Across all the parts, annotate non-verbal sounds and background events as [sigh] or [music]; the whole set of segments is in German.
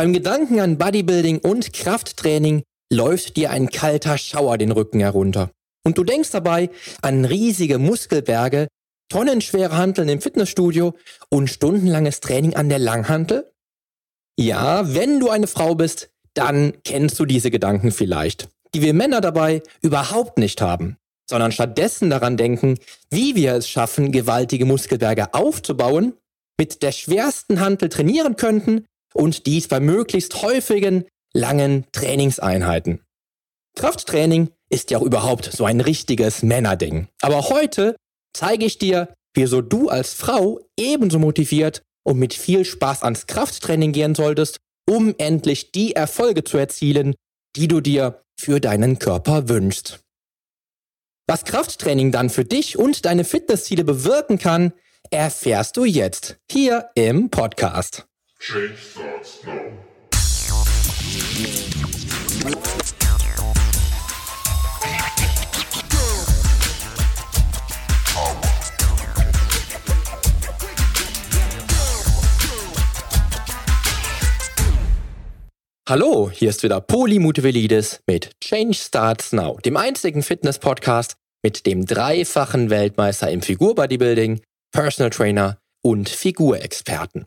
Beim Gedanken an Bodybuilding und Krafttraining läuft dir ein kalter Schauer den Rücken herunter. Und du denkst dabei an riesige Muskelberge, tonnenschwere Hanteln im Fitnessstudio und stundenlanges Training an der Langhantel? Ja, wenn du eine Frau bist, dann kennst du diese Gedanken vielleicht, die wir Männer dabei überhaupt nicht haben, sondern stattdessen daran denken, wie wir es schaffen, gewaltige Muskelberge aufzubauen, mit der schwersten Hantel trainieren könnten und dies bei möglichst häufigen, langen Trainingseinheiten. Krafttraining ist ja auch überhaupt so ein richtiges Männerding. Aber heute zeige ich dir, wieso du als Frau ebenso motiviert und mit viel Spaß ans Krafttraining gehen solltest, um endlich die Erfolge zu erzielen, die du dir für deinen Körper wünschst. Was Krafttraining dann für dich und deine Fitnessziele bewirken kann, erfährst du jetzt hier im Podcast. Change starts now. Hallo, hier ist wieder Poli Mutevelidis mit Change Starts Now, dem einzigen Fitness-Podcast mit dem dreifachen Weltmeister im Figur-Bodybuilding, Personal Trainer und Figurexperten.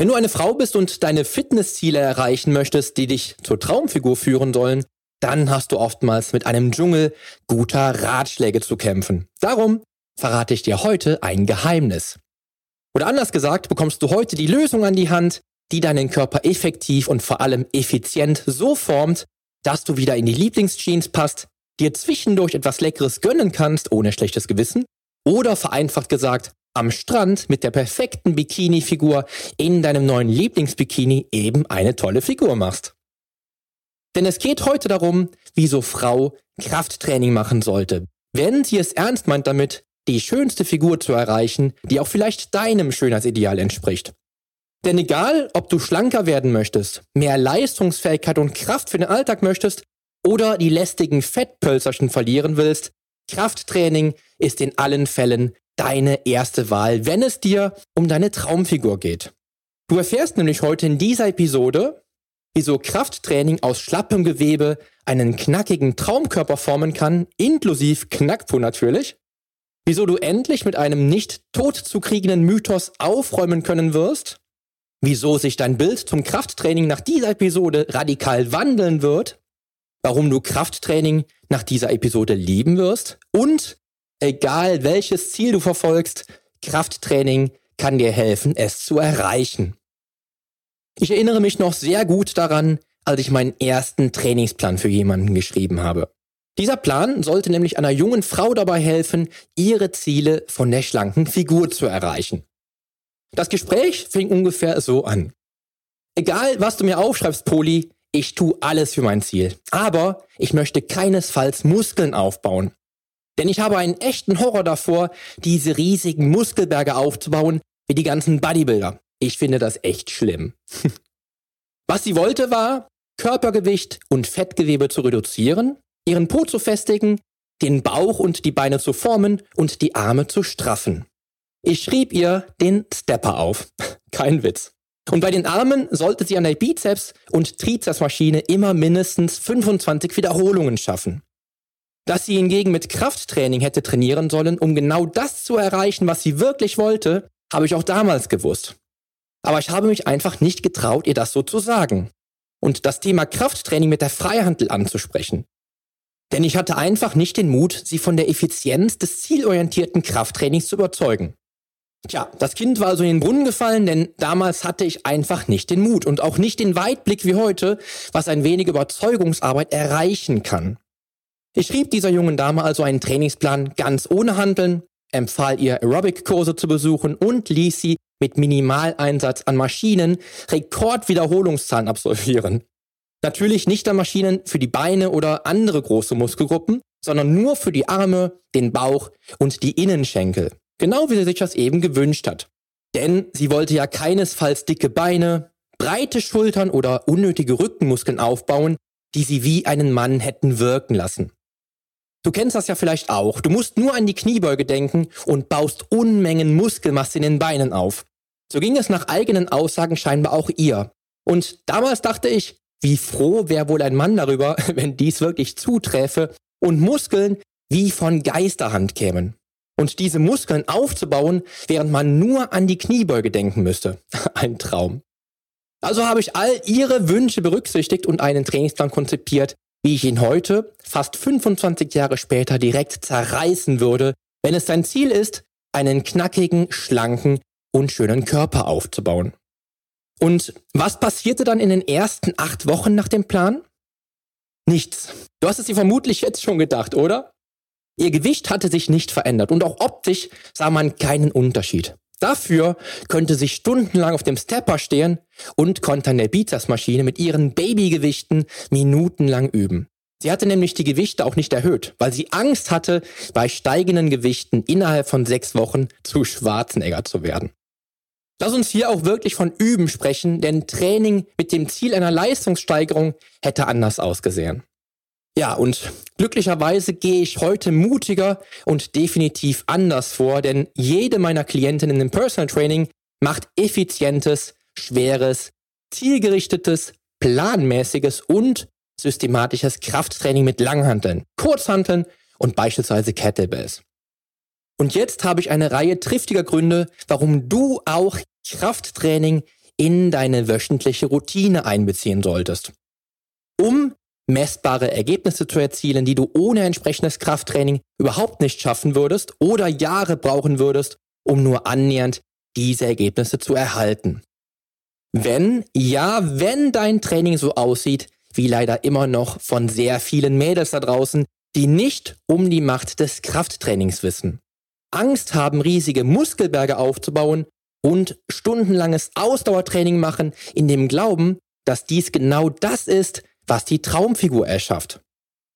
Wenn du eine Frau bist und deine Fitnessziele erreichen möchtest, die dich zur Traumfigur führen sollen, dann hast du oftmals mit einem Dschungel guter Ratschläge zu kämpfen. Darum verrate ich dir heute ein Geheimnis. Oder anders gesagt, bekommst du heute die Lösung an die Hand, die deinen Körper effektiv und vor allem effizient so formt, dass du wieder in die Lieblingsjeans passt, dir zwischendurch etwas Leckeres gönnen kannst, ohne schlechtes Gewissen, oder vereinfacht gesagt, am Strand mit der perfekten Bikini-Figur in deinem neuen Lieblingsbikini eben eine tolle Figur machst. Denn es geht heute darum, wieso Frau Krafttraining machen sollte, wenn sie es ernst meint damit, die schönste Figur zu erreichen, die auch vielleicht deinem Schönheitsideal entspricht. Denn egal, ob du schlanker werden möchtest, mehr Leistungsfähigkeit und Kraft für den Alltag möchtest oder die lästigen Fettpölzerchen verlieren willst, Krafttraining ist in allen Fällen deine erste Wahl, wenn es dir um deine Traumfigur geht. Du erfährst nämlich heute in dieser Episode, wieso Krafttraining aus schlappem Gewebe einen knackigen Traumkörper formen kann, inklusive Knackpo natürlich, wieso du endlich mit einem nicht tot zu kriegenden Mythos aufräumen können wirst wieso sich dein Bild zum Krafttraining nach dieser Episode radikal wandeln wird, warum du Krafttraining nach dieser Episode lieben wirst und egal welches Ziel du verfolgst, Krafttraining kann dir helfen, es zu erreichen. Ich erinnere mich noch sehr gut daran, als ich meinen ersten Trainingsplan für jemanden geschrieben habe. Dieser Plan sollte nämlich einer jungen Frau dabei helfen, ihre Ziele von der schlanken Figur zu erreichen. Das Gespräch fing ungefähr so an. Egal, was du mir aufschreibst, Poli, ich tue alles für mein Ziel. Aber ich möchte keinesfalls Muskeln aufbauen. Denn ich habe einen echten Horror davor, diese riesigen Muskelberge aufzubauen, wie die ganzen Bodybuilder. Ich finde das echt schlimm. [laughs] Was sie wollte war, Körpergewicht und Fettgewebe zu reduzieren, ihren Po zu festigen, den Bauch und die Beine zu formen und die Arme zu straffen. Ich schrieb ihr den Stepper auf. [laughs] Kein Witz. Und bei den Armen sollte sie an der Bizeps- und Trizepsmaschine immer mindestens 25 Wiederholungen schaffen. Dass sie hingegen mit Krafttraining hätte trainieren sollen, um genau das zu erreichen, was sie wirklich wollte, habe ich auch damals gewusst. Aber ich habe mich einfach nicht getraut, ihr das so zu sagen. Und das Thema Krafttraining mit der Freihandel anzusprechen. Denn ich hatte einfach nicht den Mut, sie von der Effizienz des zielorientierten Krafttrainings zu überzeugen. Tja, das Kind war also in den Brunnen gefallen, denn damals hatte ich einfach nicht den Mut und auch nicht den Weitblick wie heute, was ein wenig Überzeugungsarbeit erreichen kann. Ich schrieb dieser jungen Dame also einen Trainingsplan ganz ohne Handeln, empfahl ihr Aerobic-Kurse zu besuchen und ließ sie mit Minimaleinsatz an Maschinen Rekordwiederholungszahlen absolvieren. Natürlich nicht an Maschinen für die Beine oder andere große Muskelgruppen, sondern nur für die Arme, den Bauch und die Innenschenkel. Genau wie sie sich das eben gewünscht hat. Denn sie wollte ja keinesfalls dicke Beine, breite Schultern oder unnötige Rückenmuskeln aufbauen, die sie wie einen Mann hätten wirken lassen. Du kennst das ja vielleicht auch. Du musst nur an die Kniebeuge denken und baust Unmengen Muskelmasse in den Beinen auf. So ging es nach eigenen Aussagen scheinbar auch ihr. Und damals dachte ich, wie froh wäre wohl ein Mann darüber, [laughs] wenn dies wirklich zuträfe und Muskeln wie von Geisterhand kämen. Und diese Muskeln aufzubauen, während man nur an die Kniebeuge denken müsste. [laughs] Ein Traum. Also habe ich all ihre Wünsche berücksichtigt und einen Trainingsplan konzipiert, wie ich ihn heute, fast 25 Jahre später, direkt zerreißen würde, wenn es sein Ziel ist, einen knackigen, schlanken und schönen Körper aufzubauen. Und was passierte dann in den ersten acht Wochen nach dem Plan? Nichts. Du hast es dir vermutlich jetzt schon gedacht, oder? Ihr Gewicht hatte sich nicht verändert und auch optisch sah man keinen Unterschied. Dafür könnte sie stundenlang auf dem Stepper stehen und konnte an der Beaters-Maschine mit ihren Babygewichten minutenlang üben. Sie hatte nämlich die Gewichte auch nicht erhöht, weil sie Angst hatte, bei steigenden Gewichten innerhalb von sechs Wochen zu Schwarzenegger zu werden. Lass uns hier auch wirklich von Üben sprechen, denn Training mit dem Ziel einer Leistungssteigerung hätte anders ausgesehen. Ja, und glücklicherweise gehe ich heute mutiger und definitiv anders vor, denn jede meiner Klientinnen im Personal Training macht effizientes, schweres, zielgerichtetes, planmäßiges und systematisches Krafttraining mit Langhanteln, Kurzhanteln und beispielsweise Kettlebells. Und jetzt habe ich eine Reihe triftiger Gründe, warum du auch Krafttraining in deine wöchentliche Routine einbeziehen solltest. Um messbare Ergebnisse zu erzielen, die du ohne entsprechendes Krafttraining überhaupt nicht schaffen würdest oder Jahre brauchen würdest, um nur annähernd diese Ergebnisse zu erhalten. Wenn, ja, wenn dein Training so aussieht, wie leider immer noch von sehr vielen Mädels da draußen, die nicht um die Macht des Krafttrainings wissen. Angst haben, riesige Muskelberge aufzubauen und stundenlanges Ausdauertraining machen, in dem Glauben, dass dies genau das ist, was die Traumfigur erschafft.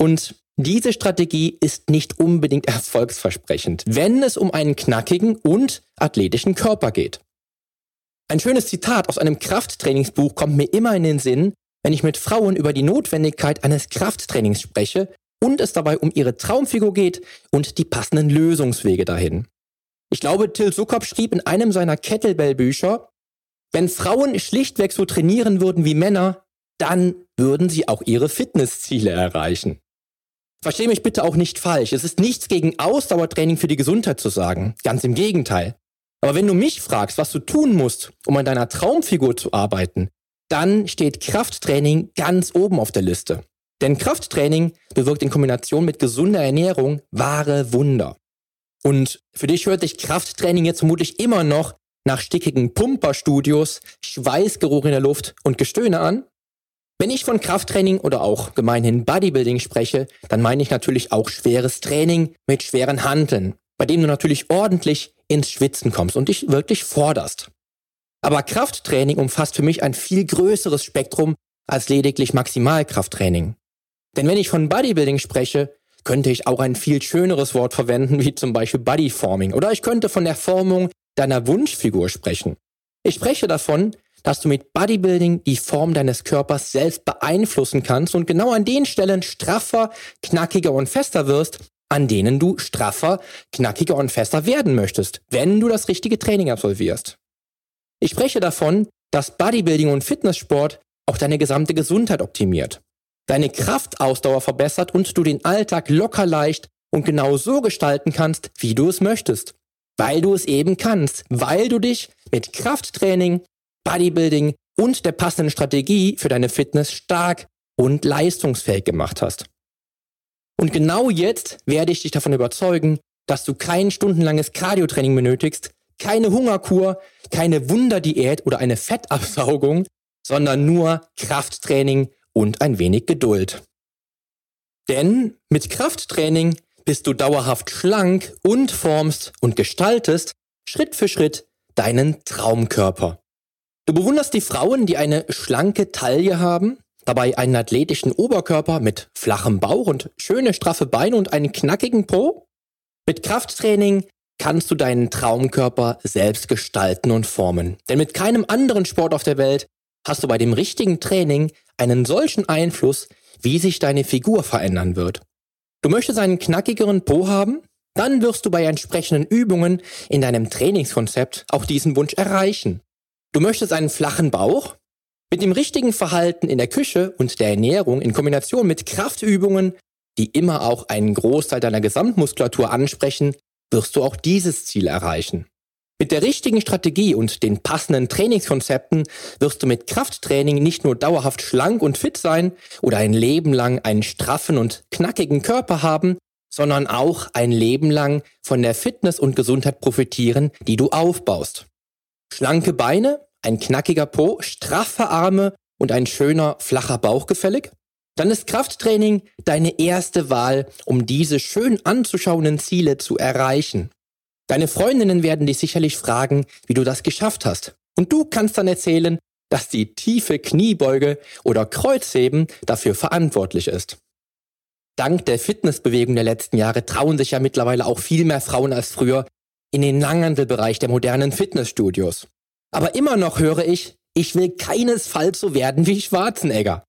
Und diese Strategie ist nicht unbedingt [laughs] erfolgsversprechend, wenn es um einen knackigen und athletischen Körper geht. Ein schönes Zitat aus einem Krafttrainingsbuch kommt mir immer in den Sinn, wenn ich mit Frauen über die Notwendigkeit eines Krafttrainings spreche und es dabei um ihre Traumfigur geht und die passenden Lösungswege dahin. Ich glaube, Till Sukop schrieb in einem seiner Kettlebell-Bücher, wenn Frauen schlichtweg so trainieren würden wie Männer, dann würden sie auch ihre Fitnessziele erreichen. Verstehe mich bitte auch nicht falsch. Es ist nichts gegen Ausdauertraining für die Gesundheit zu sagen. Ganz im Gegenteil. Aber wenn du mich fragst, was du tun musst, um an deiner Traumfigur zu arbeiten, dann steht Krafttraining ganz oben auf der Liste. Denn Krafttraining bewirkt in Kombination mit gesunder Ernährung wahre Wunder. Und für dich hört sich Krafttraining jetzt vermutlich immer noch nach stickigen Pumperstudios, Schweißgeruch in der Luft und Gestöhne an. Wenn ich von Krafttraining oder auch gemeinhin Bodybuilding spreche, dann meine ich natürlich auch schweres Training mit schweren Handeln, bei dem du natürlich ordentlich ins Schwitzen kommst und dich wirklich forderst. Aber Krafttraining umfasst für mich ein viel größeres Spektrum als lediglich Maximalkrafttraining. Denn wenn ich von Bodybuilding spreche, könnte ich auch ein viel schöneres Wort verwenden, wie zum Beispiel Bodyforming. Oder ich könnte von der Formung deiner Wunschfigur sprechen. Ich spreche davon, dass du mit Bodybuilding die Form deines Körpers selbst beeinflussen kannst und genau an den Stellen straffer, knackiger und fester wirst, an denen du straffer, knackiger und fester werden möchtest, wenn du das richtige Training absolvierst. Ich spreche davon, dass Bodybuilding und Fitnesssport auch deine gesamte Gesundheit optimiert, deine Kraftausdauer verbessert und du den Alltag locker leicht und genau so gestalten kannst, wie du es möchtest. Weil du es eben kannst, weil du dich mit Krafttraining, Bodybuilding und der passenden Strategie für deine Fitness stark und leistungsfähig gemacht hast. Und genau jetzt werde ich dich davon überzeugen, dass du kein stundenlanges Cardiotraining benötigst, keine Hungerkur, keine Wunderdiät oder eine Fettabsaugung, sondern nur Krafttraining und ein wenig Geduld. Denn mit Krafttraining bist du dauerhaft schlank und formst und gestaltest Schritt für Schritt deinen Traumkörper. Du bewunderst die Frauen, die eine schlanke Taille haben, Dabei einen athletischen Oberkörper mit flachem Bauch und schöne straffe Beine und einen knackigen Po? Mit Krafttraining kannst du deinen Traumkörper selbst gestalten und formen. Denn mit keinem anderen Sport auf der Welt hast du bei dem richtigen Training einen solchen Einfluss, wie sich deine Figur verändern wird. Du möchtest einen knackigeren Po haben? Dann wirst du bei entsprechenden Übungen in deinem Trainingskonzept auch diesen Wunsch erreichen. Du möchtest einen flachen Bauch? Mit dem richtigen Verhalten in der Küche und der Ernährung in Kombination mit Kraftübungen, die immer auch einen Großteil deiner Gesamtmuskulatur ansprechen, wirst du auch dieses Ziel erreichen. Mit der richtigen Strategie und den passenden Trainingskonzepten wirst du mit Krafttraining nicht nur dauerhaft schlank und fit sein oder ein Leben lang einen straffen und knackigen Körper haben, sondern auch ein Leben lang von der Fitness und Gesundheit profitieren, die du aufbaust. Schlanke Beine, ein knackiger Po, straffe Arme und ein schöner, flacher Bauch gefällig? Dann ist Krafttraining deine erste Wahl, um diese schön anzuschauenden Ziele zu erreichen. Deine Freundinnen werden dich sicherlich fragen, wie du das geschafft hast. Und du kannst dann erzählen, dass die tiefe Kniebeuge oder Kreuzheben dafür verantwortlich ist. Dank der Fitnessbewegung der letzten Jahre trauen sich ja mittlerweile auch viel mehr Frauen als früher in den Langhandelbereich der modernen Fitnessstudios. Aber immer noch höre ich, ich will keinesfalls so werden wie Schwarzenegger.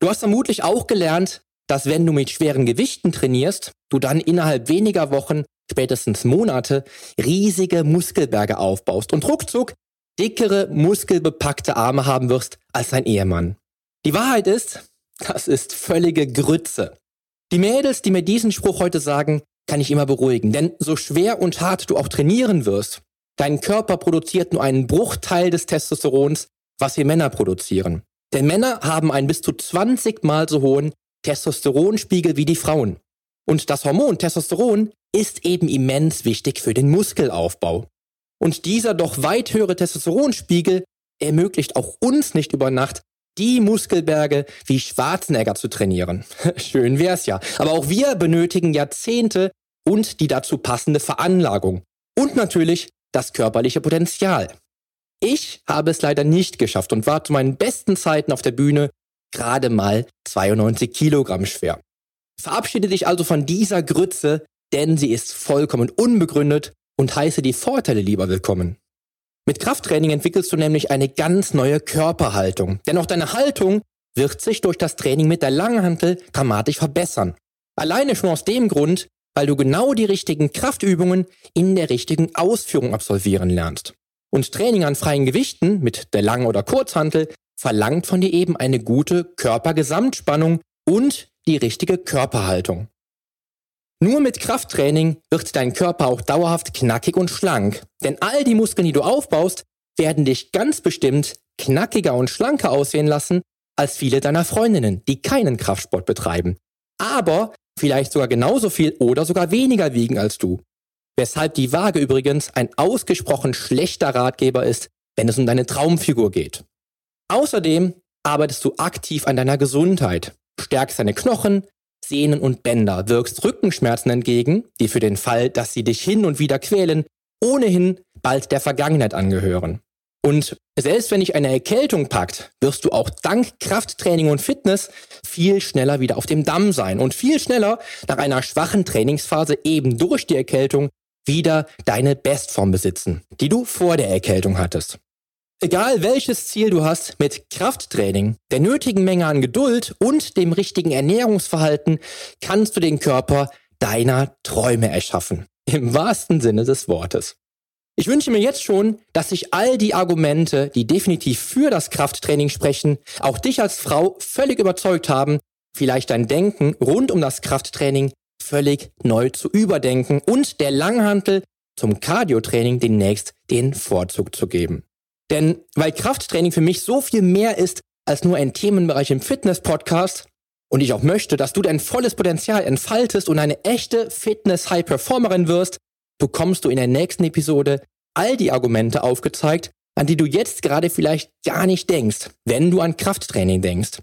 Du hast vermutlich auch gelernt, dass wenn du mit schweren Gewichten trainierst, du dann innerhalb weniger Wochen, spätestens Monate, riesige Muskelberge aufbaust und ruckzuck dickere, muskelbepackte Arme haben wirst als dein Ehemann. Die Wahrheit ist, das ist völlige Grütze. Die Mädels, die mir diesen Spruch heute sagen, kann ich immer beruhigen, denn so schwer und hart du auch trainieren wirst, dein Körper produziert nur einen Bruchteil des Testosterons, was wir Männer produzieren. Denn Männer haben einen bis zu 20 mal so hohen Testosteronspiegel wie die Frauen. Und das Hormon Testosteron ist eben immens wichtig für den Muskelaufbau. Und dieser doch weit höhere Testosteronspiegel ermöglicht auch uns nicht über Nacht die Muskelberge wie Schwarzenegger zu trainieren. [laughs] Schön wär's ja. Aber auch wir benötigen Jahrzehnte und die dazu passende Veranlagung. Und natürlich das körperliche Potenzial. Ich habe es leider nicht geschafft und war zu meinen besten Zeiten auf der Bühne gerade mal 92 Kilogramm schwer. Verabschiede dich also von dieser Grütze, denn sie ist vollkommen unbegründet und heiße die Vorteile lieber willkommen. Mit Krafttraining entwickelst du nämlich eine ganz neue Körperhaltung, denn auch deine Haltung wird sich durch das Training mit der Langhantel dramatisch verbessern. Alleine schon aus dem Grund, weil du genau die richtigen Kraftübungen in der richtigen Ausführung absolvieren lernst. Und Training an freien Gewichten mit der Lang- oder Kurzhantel verlangt von dir eben eine gute Körpergesamtspannung und die richtige Körperhaltung. Nur mit Krafttraining wird dein Körper auch dauerhaft knackig und schlank, denn all die Muskeln, die du aufbaust, werden dich ganz bestimmt knackiger und schlanker aussehen lassen als viele deiner Freundinnen, die keinen Kraftsport betreiben, aber vielleicht sogar genauso viel oder sogar weniger wiegen als du. Weshalb die Waage übrigens ein ausgesprochen schlechter Ratgeber ist, wenn es um deine Traumfigur geht. Außerdem arbeitest du aktiv an deiner Gesundheit, stärkst deine Knochen, Sehnen und Bänder, wirkst Rückenschmerzen entgegen, die für den Fall, dass sie dich hin und wieder quälen, ohnehin bald der Vergangenheit angehören. Und selbst wenn dich eine Erkältung packt, wirst du auch dank Krafttraining und Fitness viel schneller wieder auf dem Damm sein und viel schneller nach einer schwachen Trainingsphase eben durch die Erkältung wieder deine Bestform besitzen, die du vor der Erkältung hattest. Egal welches Ziel du hast, mit Krafttraining, der nötigen Menge an Geduld und dem richtigen Ernährungsverhalten kannst du den Körper deiner Träume erschaffen. Im wahrsten Sinne des Wortes. Ich wünsche mir jetzt schon, dass sich all die Argumente, die definitiv für das Krafttraining sprechen, auch dich als Frau völlig überzeugt haben, vielleicht dein Denken rund um das Krafttraining völlig neu zu überdenken und der Langhantel zum Cardiotraining demnächst den Vorzug zu geben. Denn weil Krafttraining für mich so viel mehr ist als nur ein Themenbereich im Fitness-Podcast und ich auch möchte, dass du dein volles Potenzial entfaltest und eine echte Fitness-High-Performerin wirst, bekommst du in der nächsten Episode all die Argumente aufgezeigt, an die du jetzt gerade vielleicht gar nicht denkst, wenn du an Krafttraining denkst.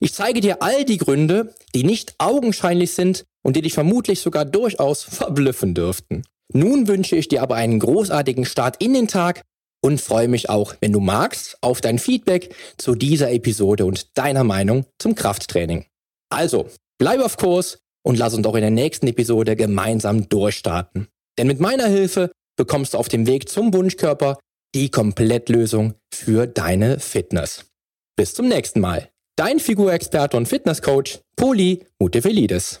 Ich zeige dir all die Gründe, die nicht augenscheinlich sind und die dich vermutlich sogar durchaus verblüffen dürften. Nun wünsche ich dir aber einen großartigen Start in den Tag und freue mich auch, wenn du magst, auf dein Feedback zu dieser Episode und deiner Meinung zum Krafttraining. Also, bleib auf Kurs und lass uns doch in der nächsten Episode gemeinsam durchstarten. Denn mit meiner Hilfe bekommst du auf dem Weg zum Wunschkörper die Komplettlösung für deine Fitness. Bis zum nächsten Mal. Dein Figurexperte und Fitnesscoach Poli Mutevelidis.